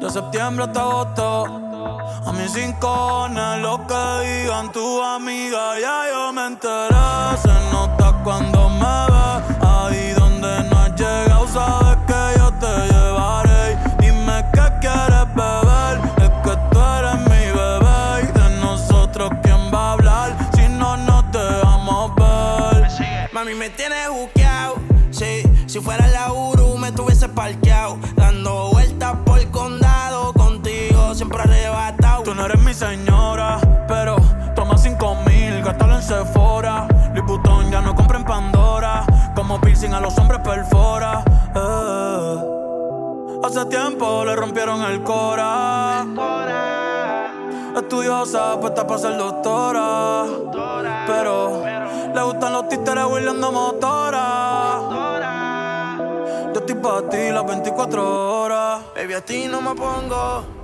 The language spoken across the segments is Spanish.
de septiembre hasta agosto. A mis cinco lo que digan tu amiga, ya yo me enteré. Se nota cuando me ve, ahí donde no has llegado, sabes señora, pero toma cinco mil, gástalo en Sephora. Louis Vuitton ya no compra en Pandora. Como piercing a los hombres perfora. Eh. Hace tiempo le rompieron el cora. Estudiosa, puesta para ser doctora. Pero le gustan los títeres huirleando motora. Yo estoy para ti las 24 horas. Baby, a ti no me pongo.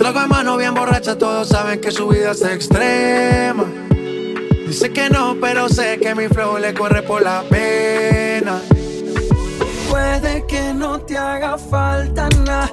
Trago de mano bien borracha, todos saben que su vida es extrema. Dice que no, pero sé que mi flow le corre por la pena. Puede que no te haga falta nada,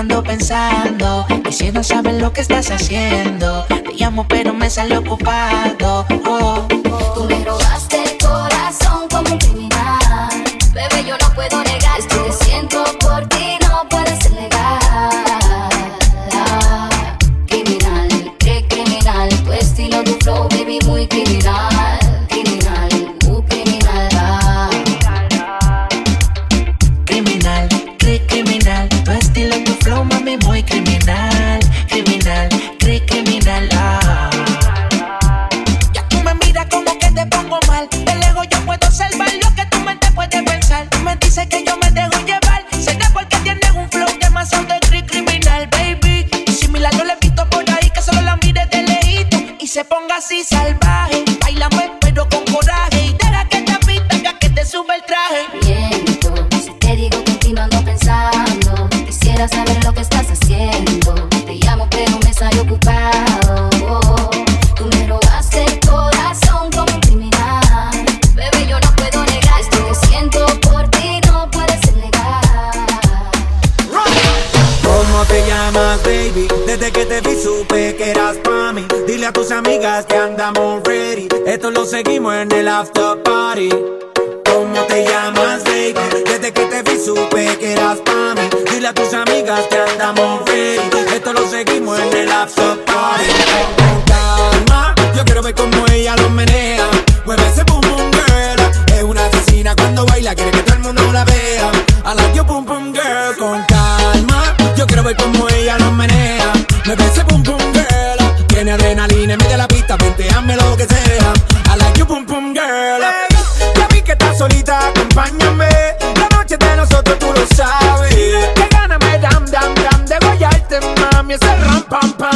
ando pensando. Y si no sabes lo que estás haciendo, te llamo pero me sale ocupado. Oh. Tú me robaste Desde que te vi supe que eras pa' mí. Dile a tus amigas que andamos ready. Esto lo seguimos en el after party. ¿Cómo te llamas, baby? Desde que te vi supe que eras pa' mí. Dile a tus amigas que andamos ready. Esto lo seguimos en el after party. Con calma, yo quiero ver cómo ella lo menea. Mueve ese boom boom girl. Es una asesina cuando baila, quiere que todo el mundo Mueve ese boom boom girl. Tiene adrenalina en medio de la pista, venteame lo que sea. I like your boom boom girl. Ya vi que estás solita, acompáñame. La noche de nosotros tú lo sabes. Que gana me dam dam dam de guayarte, mami. Ese ram pam pam,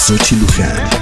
Sutil Lugar.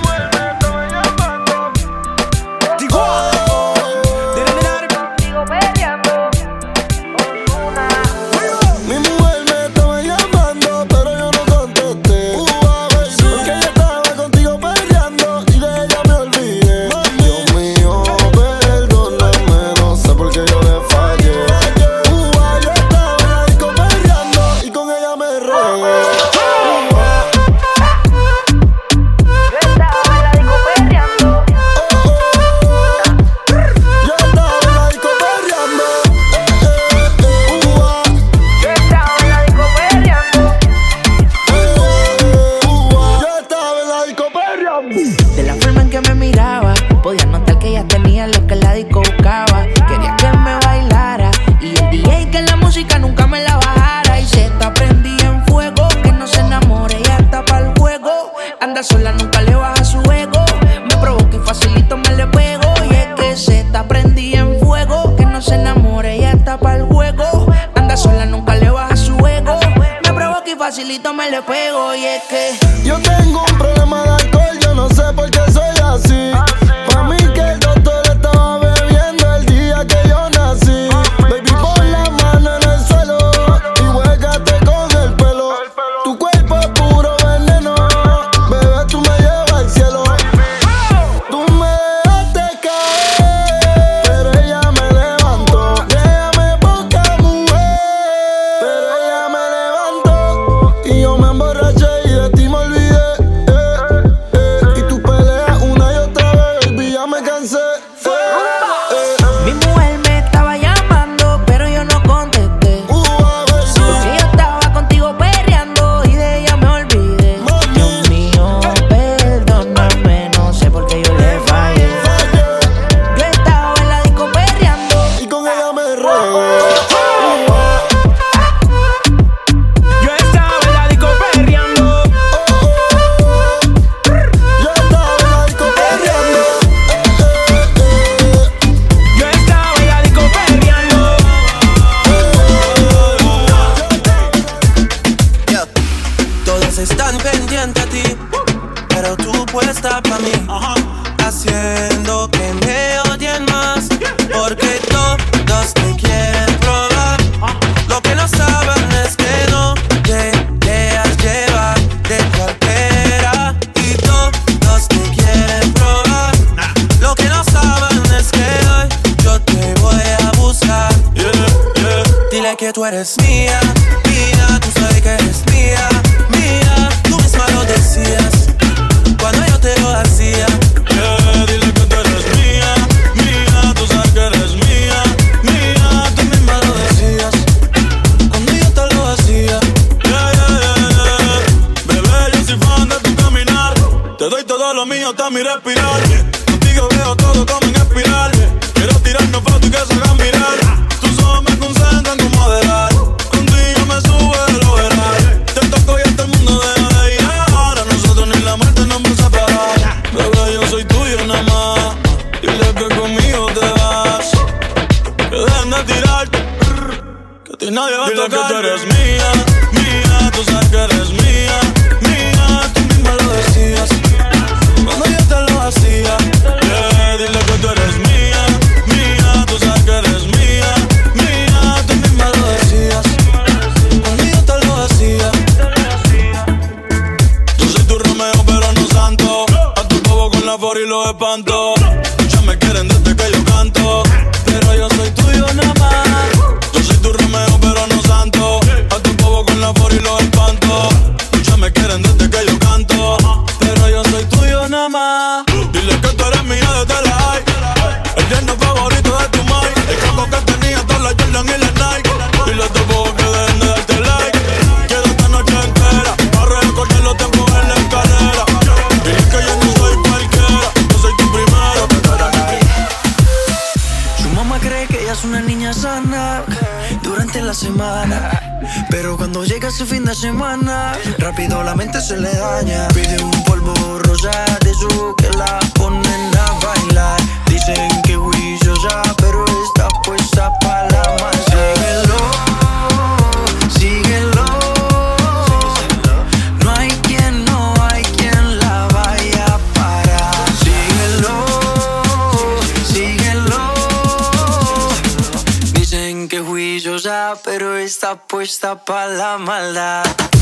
Está para la maldad.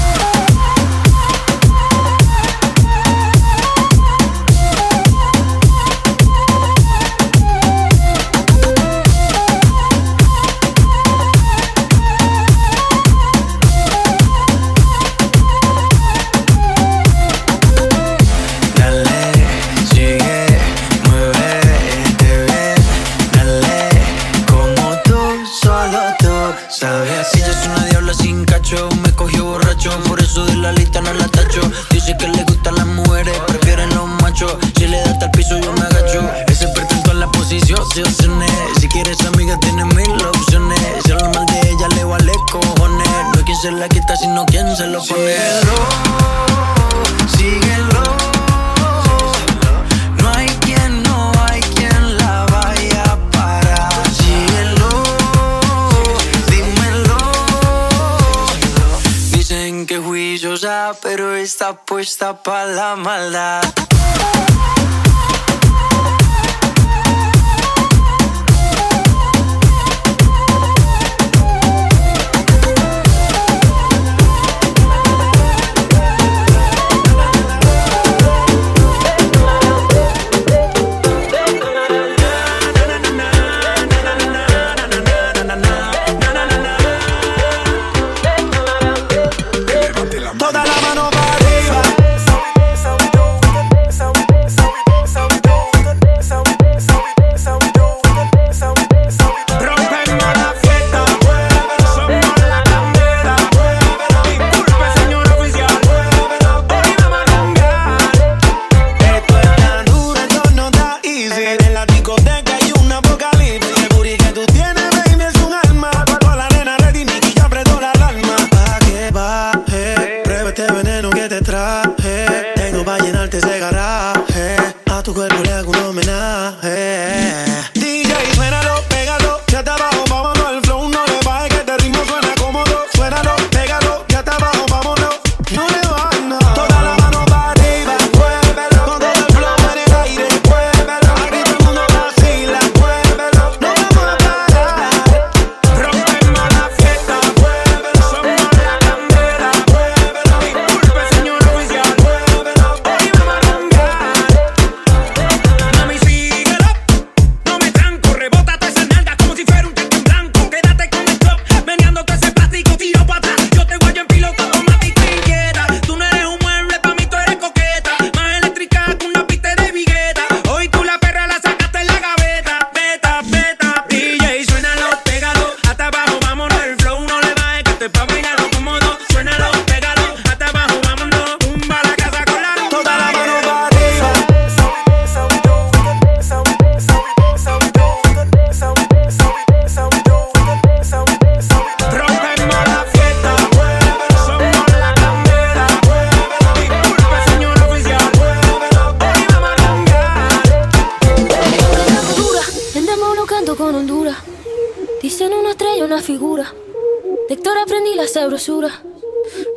Está puesta para la maldad.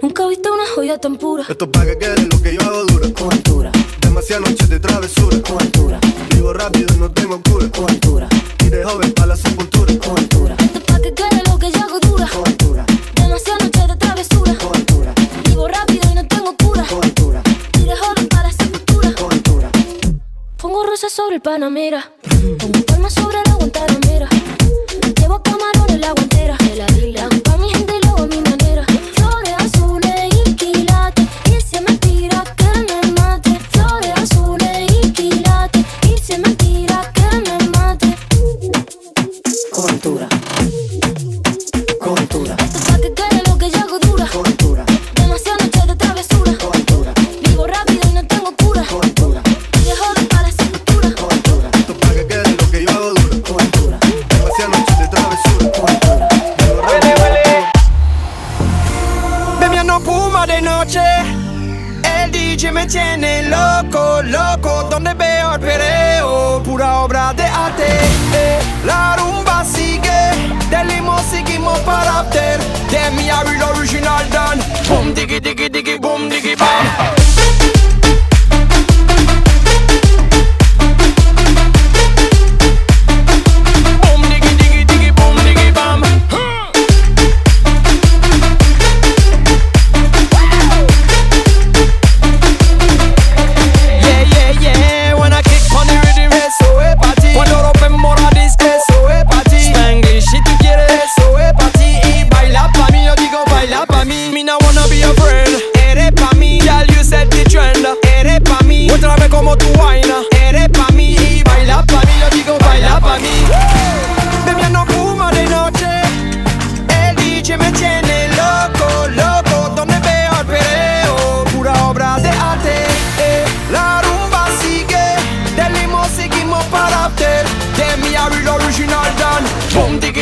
Nunca he visto una joya tan pura. Esto es para que quede lo que yo hago dura. Con altura. Demasiadas noches de travesura.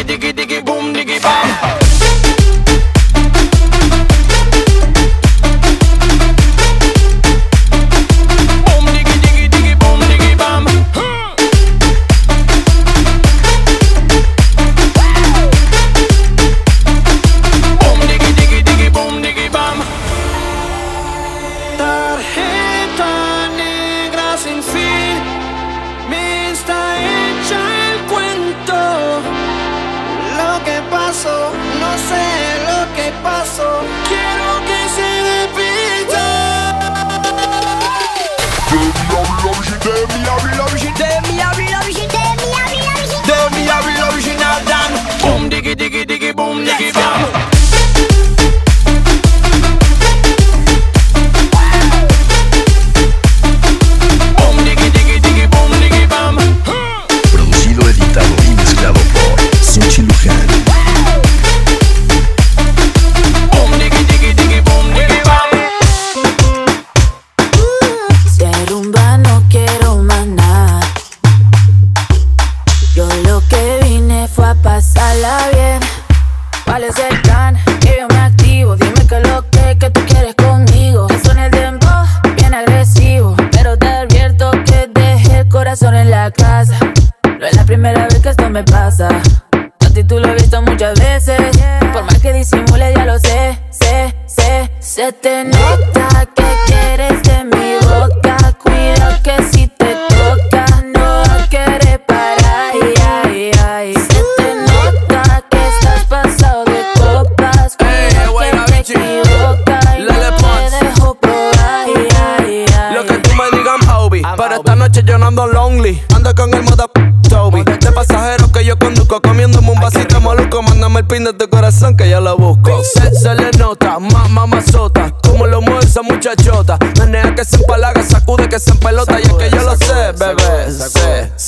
diggy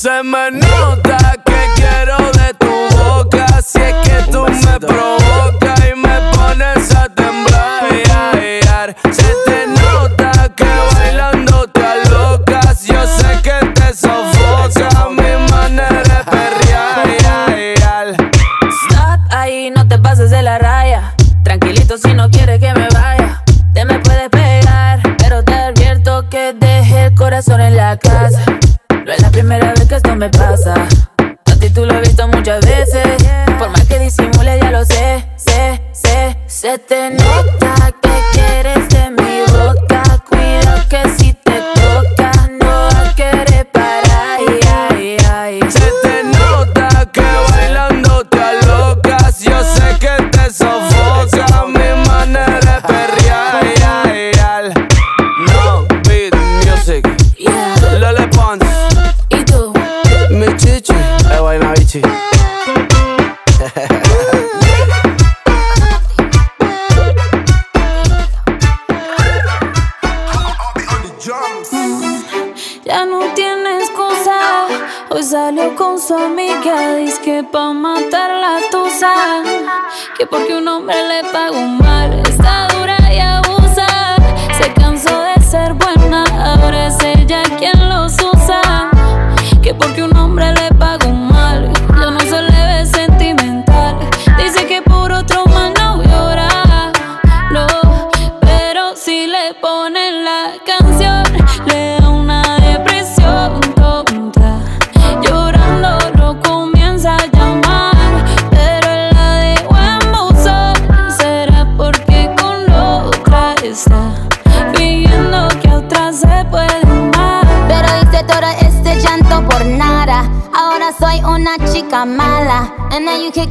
Se me nota.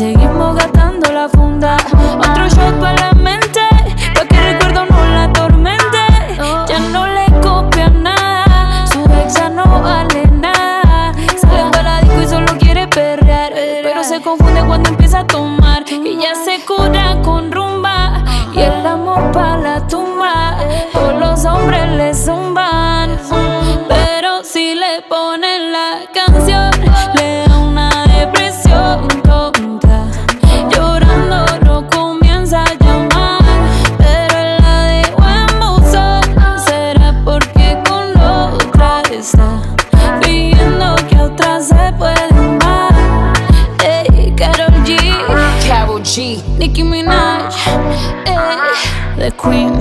seguimos gastando la funda. Otro shot para la mente, pa' que el recuerdo no la atormente. Ya no le copia nada, su ex no vale nada. Sale para la disco y solo quiere perrear, pero se confunde cuando empieza a tomar y ya se Nicki Minaj, ey, the Queen,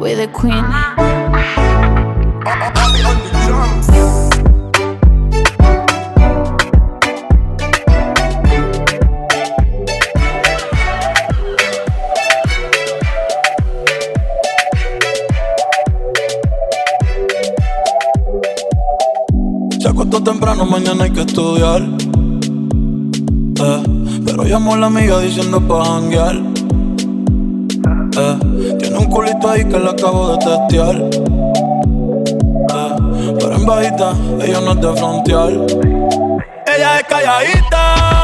we the Queen. Se acostó temprano, mañana hay que estudiar. Eh, pero llamó la amiga diciendo pa' janguear. Eh, tiene un culito ahí que le acabo de testear. Eh, pero en bajita, ella no es de frontear. Ella es calladita,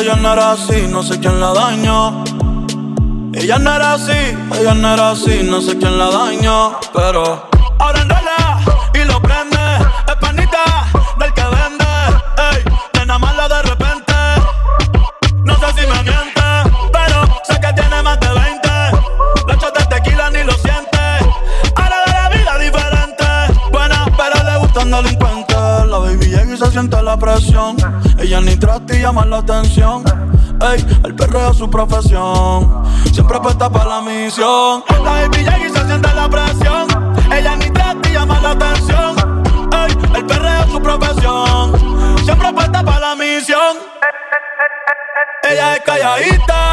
ella no era así, no sé quién la dañó. Ella no era así, ella no era así, no sé quién la dañó. Pero ahora enrola y lo prende. Es panita del que vende. Ey, nena mala de repente. No sé si me miente, pero sé que tiene más de 20. Lecho de tequila ni lo siente. Ahora de la vida diferente. Buena, pero le gustan delincuentes. La baby llega y se siente la presión. Ella ni trata y llama la atención. Ey, el perreo es su profesión. Siempre apuesta para la misión. La y se siente la presión. Ella ni trata y llama la atención. Ey, el perreo es su profesión. Siempre apuesta para la misión. Ella es calladita,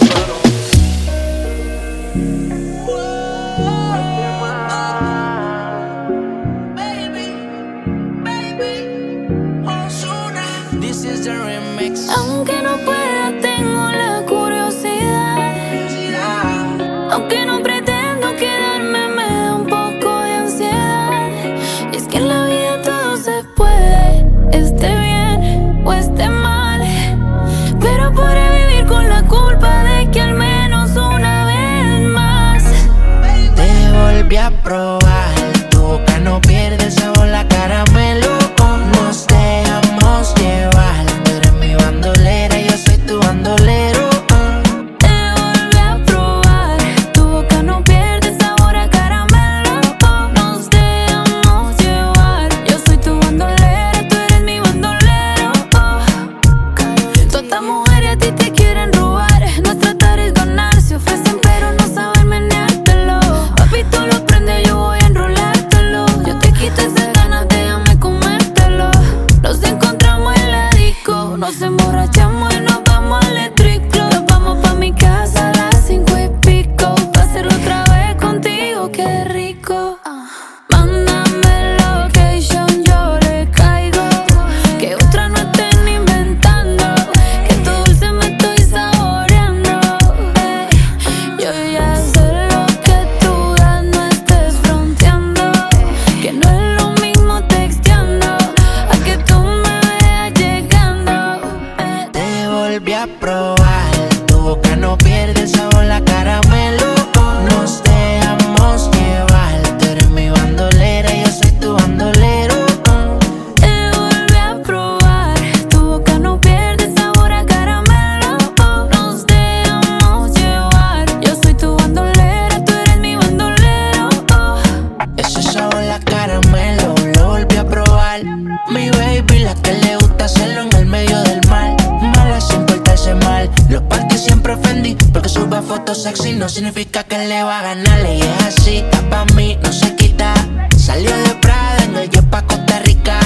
sexy no significa que le va a ganarle. Y es así, pa' mí, no se quita. Salió de Prada en el Jeep pa' Costa Rica.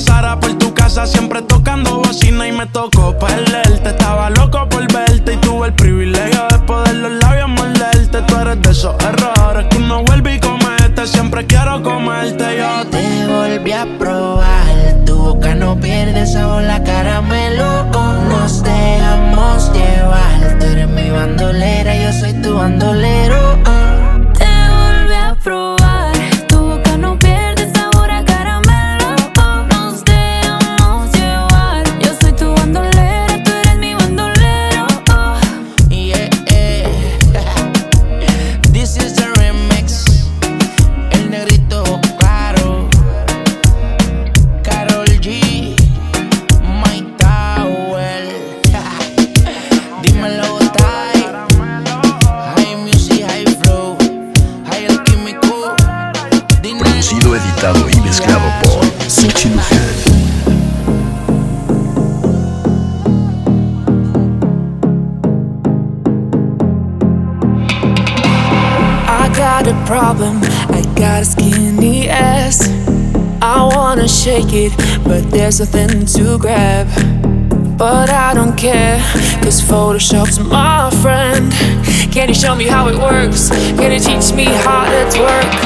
pasara por tu casa siempre tocando bocina y me tocó perderte. Estaba loco por verte y tuve el privilegio de poder los labios morderte. Tú eres de esos This Photoshop's my friend. Can you show me how it works? Can you teach me how it works?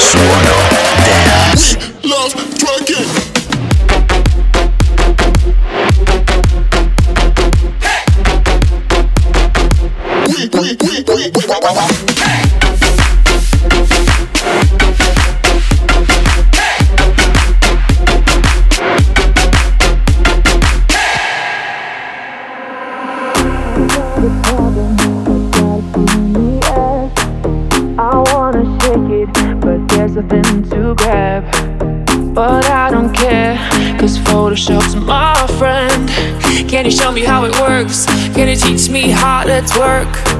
Suono Dance Love Trucking Can you show me how it works? Can you teach me how to work?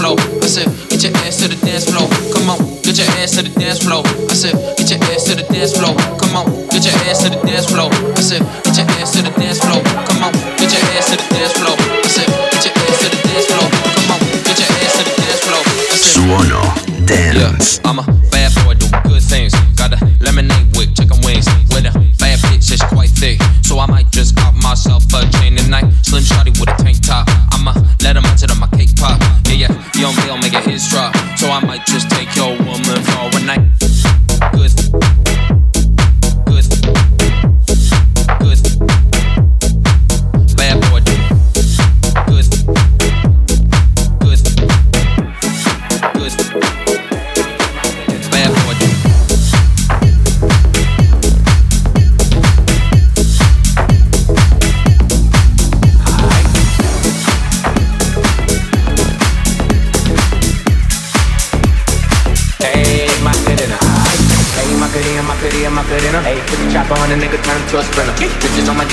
Floor. I said, get your ass to the dance floor. Come on, get your ass to the dance floor. I said, get your ass to the dance floor. Come on, get your ass to the dance floor. I said, get your ass to the dance floor. Come on, get your ass to the dance floor. I said, get your ass to the dance floor. Come on, get your ass to the dance floor. I said, Suono Dance. I'm a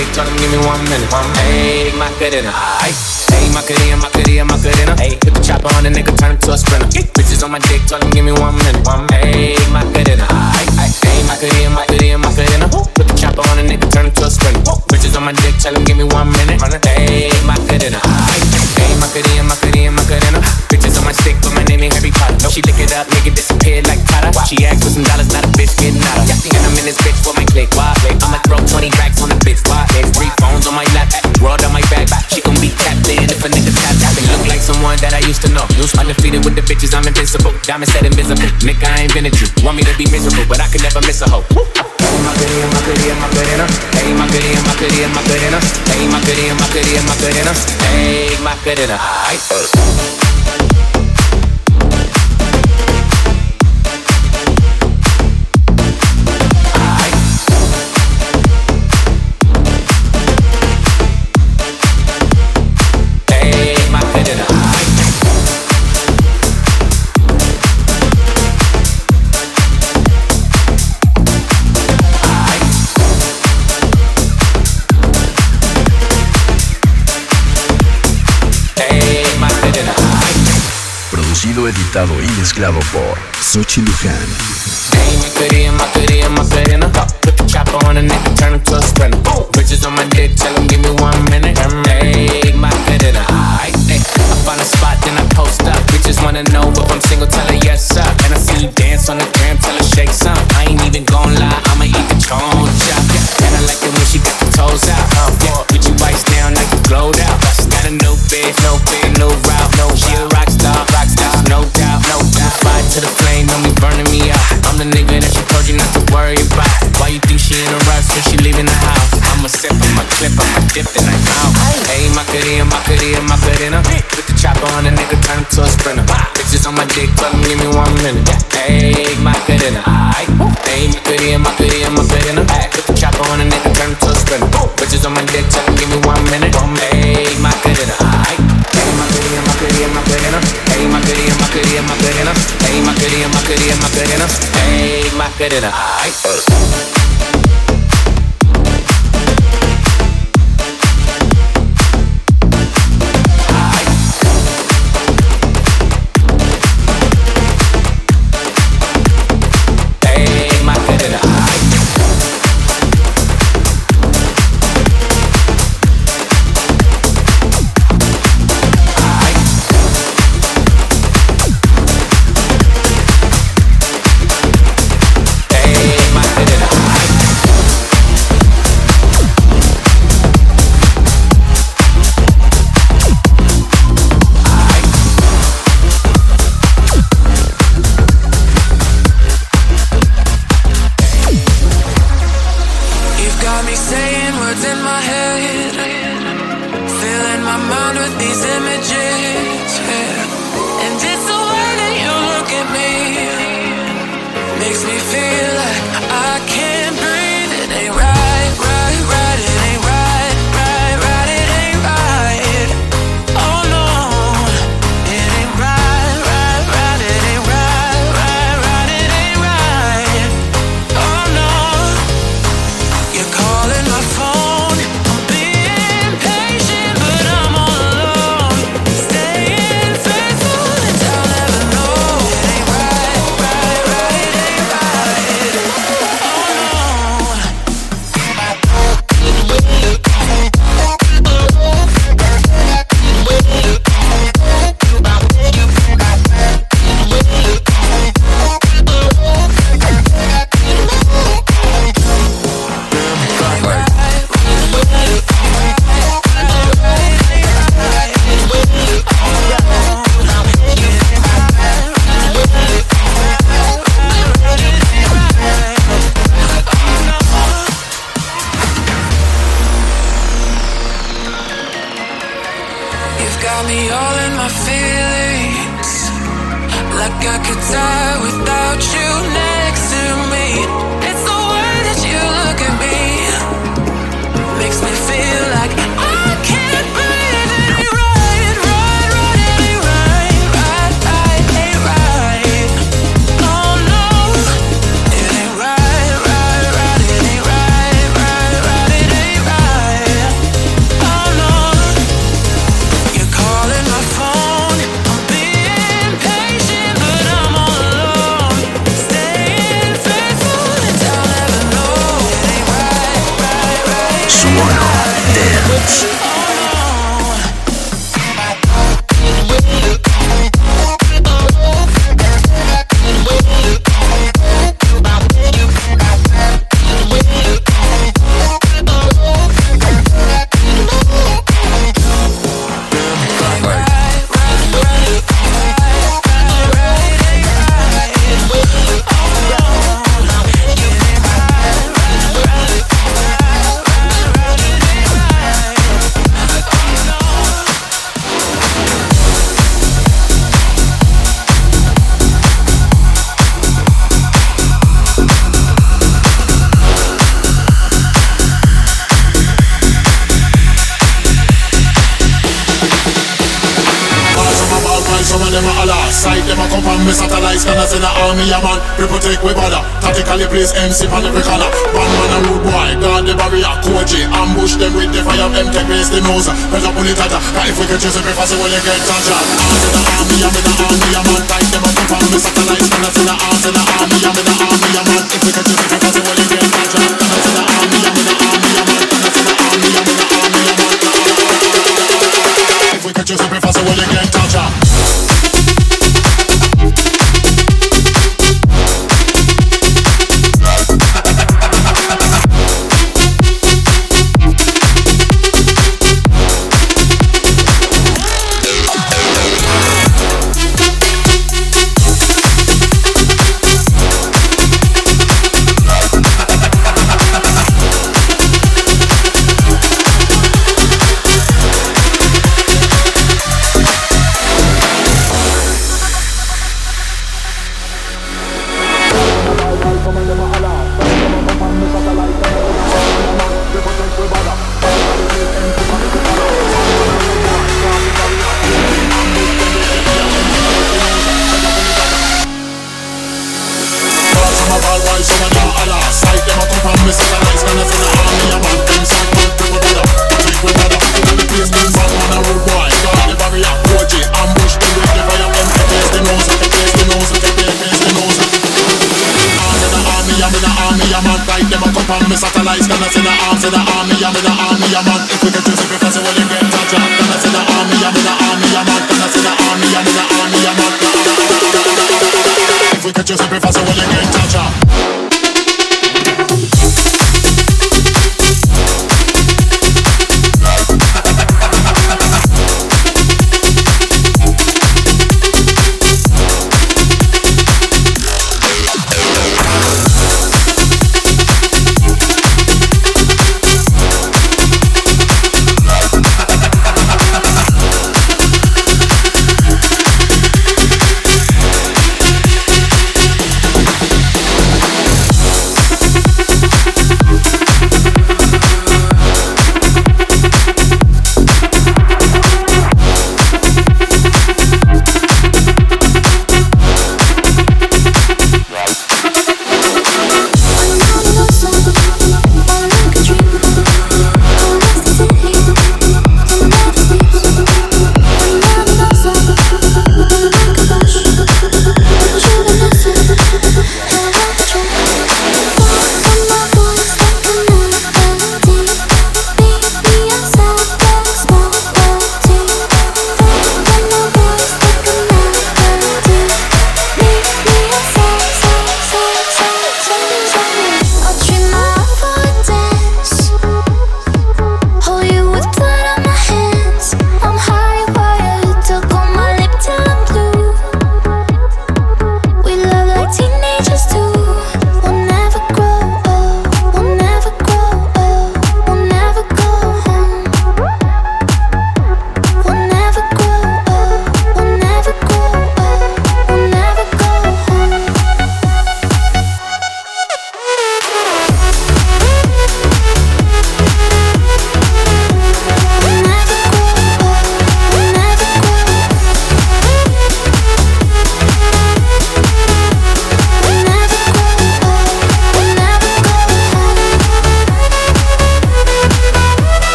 Dick, tell him give me one minute. Hey, Macarena. Hey, Macarena, Macarena, Macarena. Hey, put the chopper on the nigga, turn him to a sprinter. Bitches on my dick, tell him give me one minute. Hey, Macarena. Hey, Macarena, Macarena, Macarena. Put the chopper on the nigga, turn him to a sprinter. Bitches on my dick, tell him give me one minute. Hey, Macarena. Hey, Macarena, Macarena, Macarena. Bitches on my stick, but my name ain't Harry Potter. She lick it up, make it disappear like Tata. She asked for some dollars, not a bitch getting out of. And I'm in this bitch for my click. Why? I'ma throw 20 racks on the bitch. Why? Three phones on my lap, world on my back. She gon' be tapped in if a nigga tap tap. And look like someone that I used to know. Undefeated with the bitches, I'm invincible. Diamond said invisible. Nigga, I ain't been a Jew. Want me to be miserable, but I can never miss a hoe. Hey, my goodie, my Macarena, Macarena, Macarena. Hey, my goodie, my Macarena, Macarena, Macarena. Hey, my goodie, my Macarena, Macarena, Macarena. Hey, Macarena. Ay. Hey, Producido, editado y mezclado por Sochi Luján. A on my dick, tell give me one minute. I find a spot, then I post up. Bitches wanna know if I'm single, tell her yes, sir. And I see you dance on the gram, tell her shake some. I ain't even gon' lie, I'ma eat the choncha. cutie and my cutie and my cutina. Put the chopper on a nigga, turn him to a sprinter. Bitches on my dick, tell him give me one minute. Hey, my cutina, aight. Hey, my cutie and my cutie and my cutina. Put the chopper on a nigga, turn him to a sprinter. Bitches on my dick, tell him give me one minute. Hey, my cutina, aight. Hey, my cutie and my cutie and my cutina. Hey, my cutie and my cutie and my cutina. Hey, my cutie and my cutie and my cutina. Hey, my cutina, aight. like scanners send the army, a man. We protect we bother Tactically place MC on every corner. Bandman and rude boy, guard the barrier. Koji, ambush them with the fire. Them take base the nose. Pressure pull it tighter. If we can chase it, we fast will you get touched. Arms in the army, I'm in the army, a man. Tight them up and found me. Satellite scanners in the arms in the army, I'm in the army, a man. If we can chase it, we fast will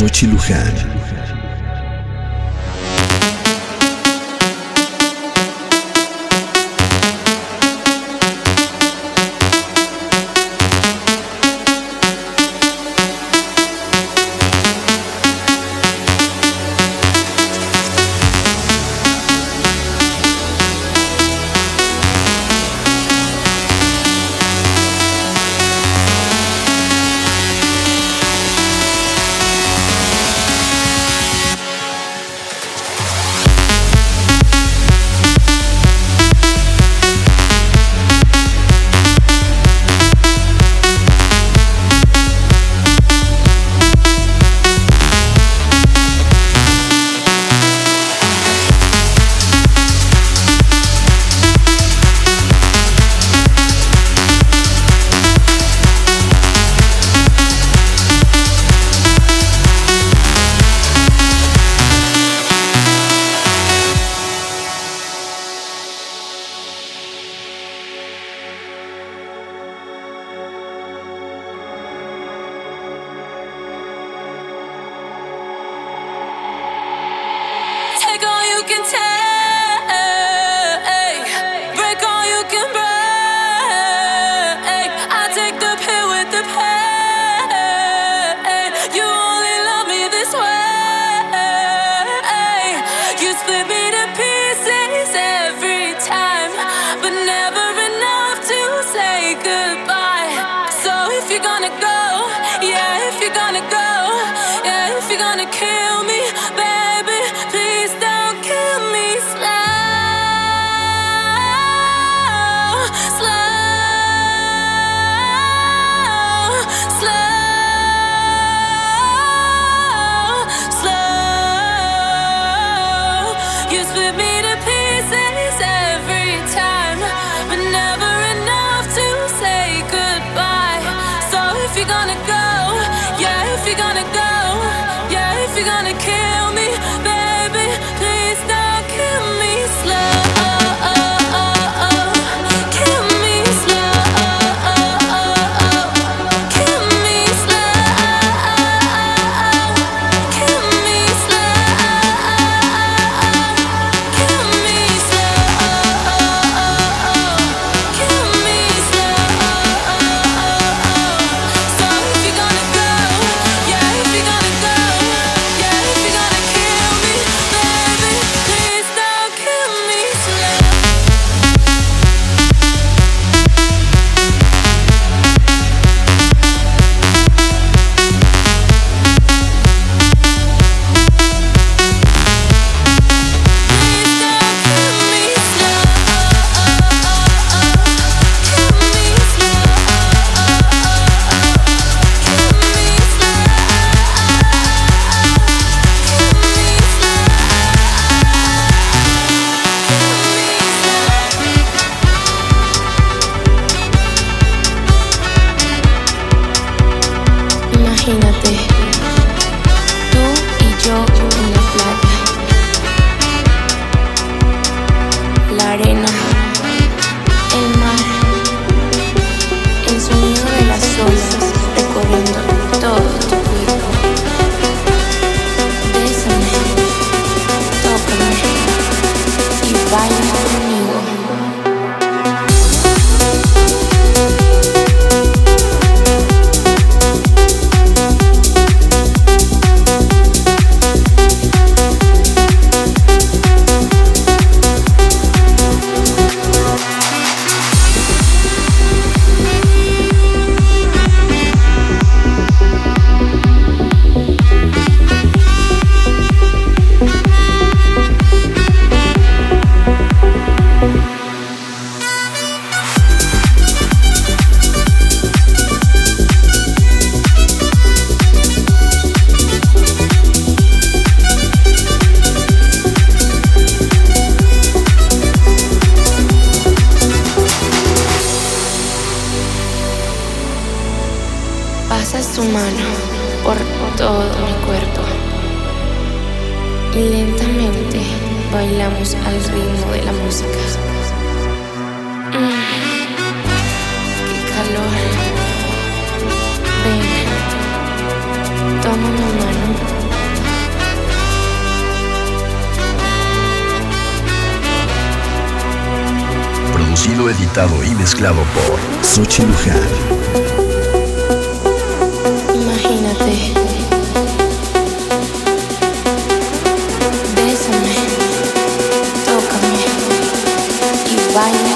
Xochiluján. Pasa su mano por todo mi cuerpo y lentamente bailamos al ritmo de la música. Mm. ¡Qué calor! Ven, toma mi mano. Producido, editado y mezclado por Sochi Luján. Bésame, tócame y baila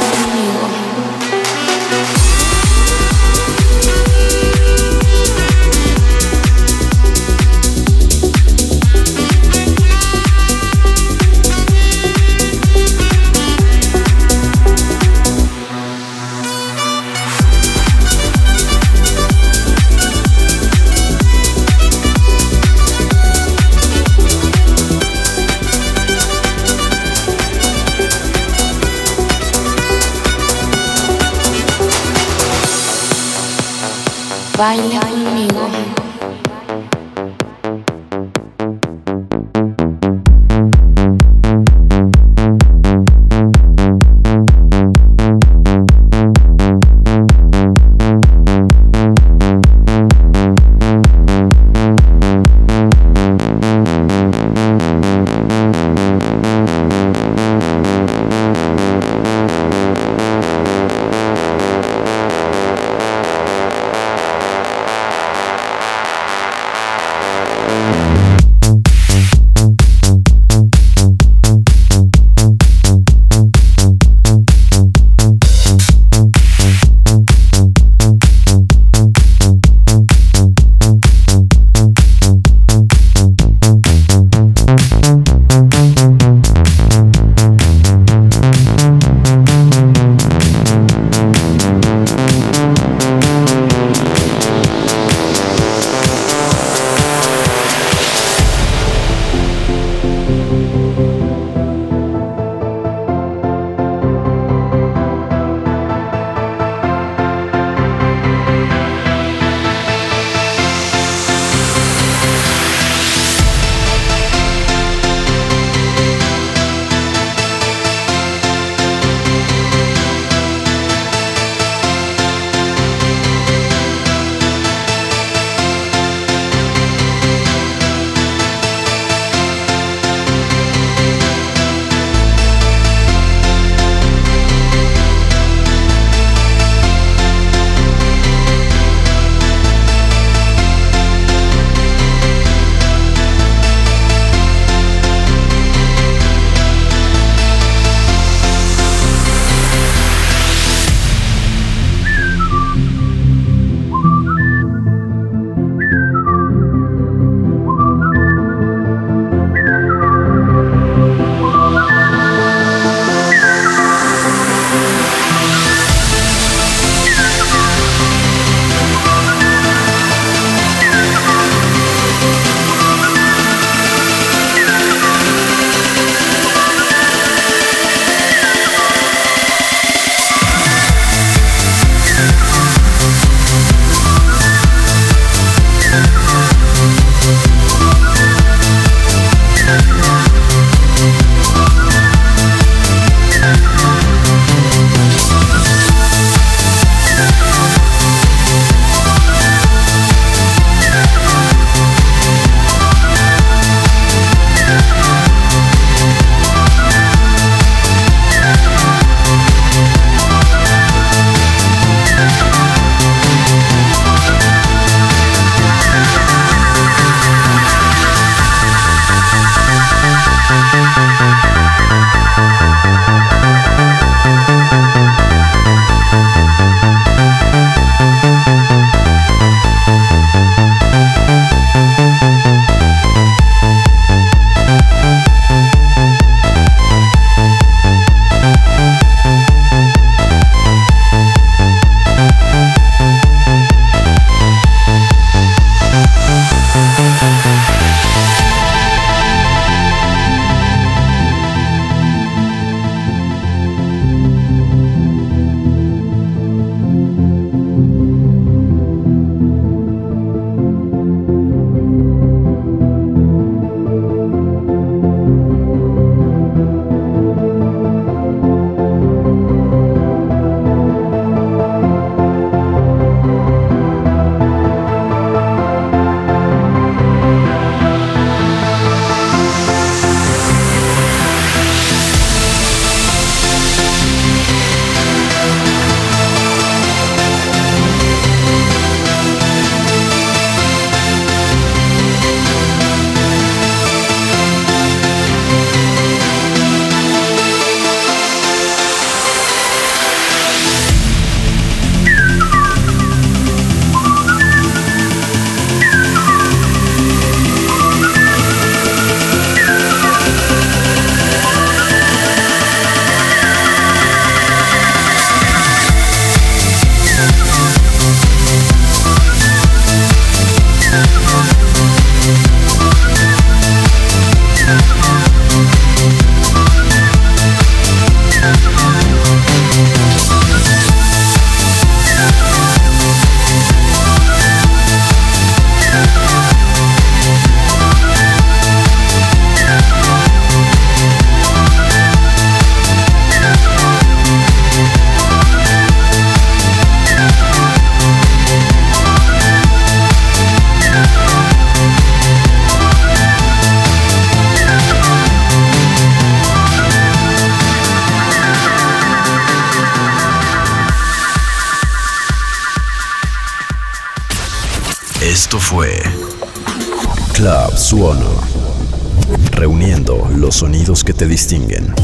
sonidos que te distinguen.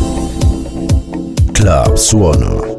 Club Suono.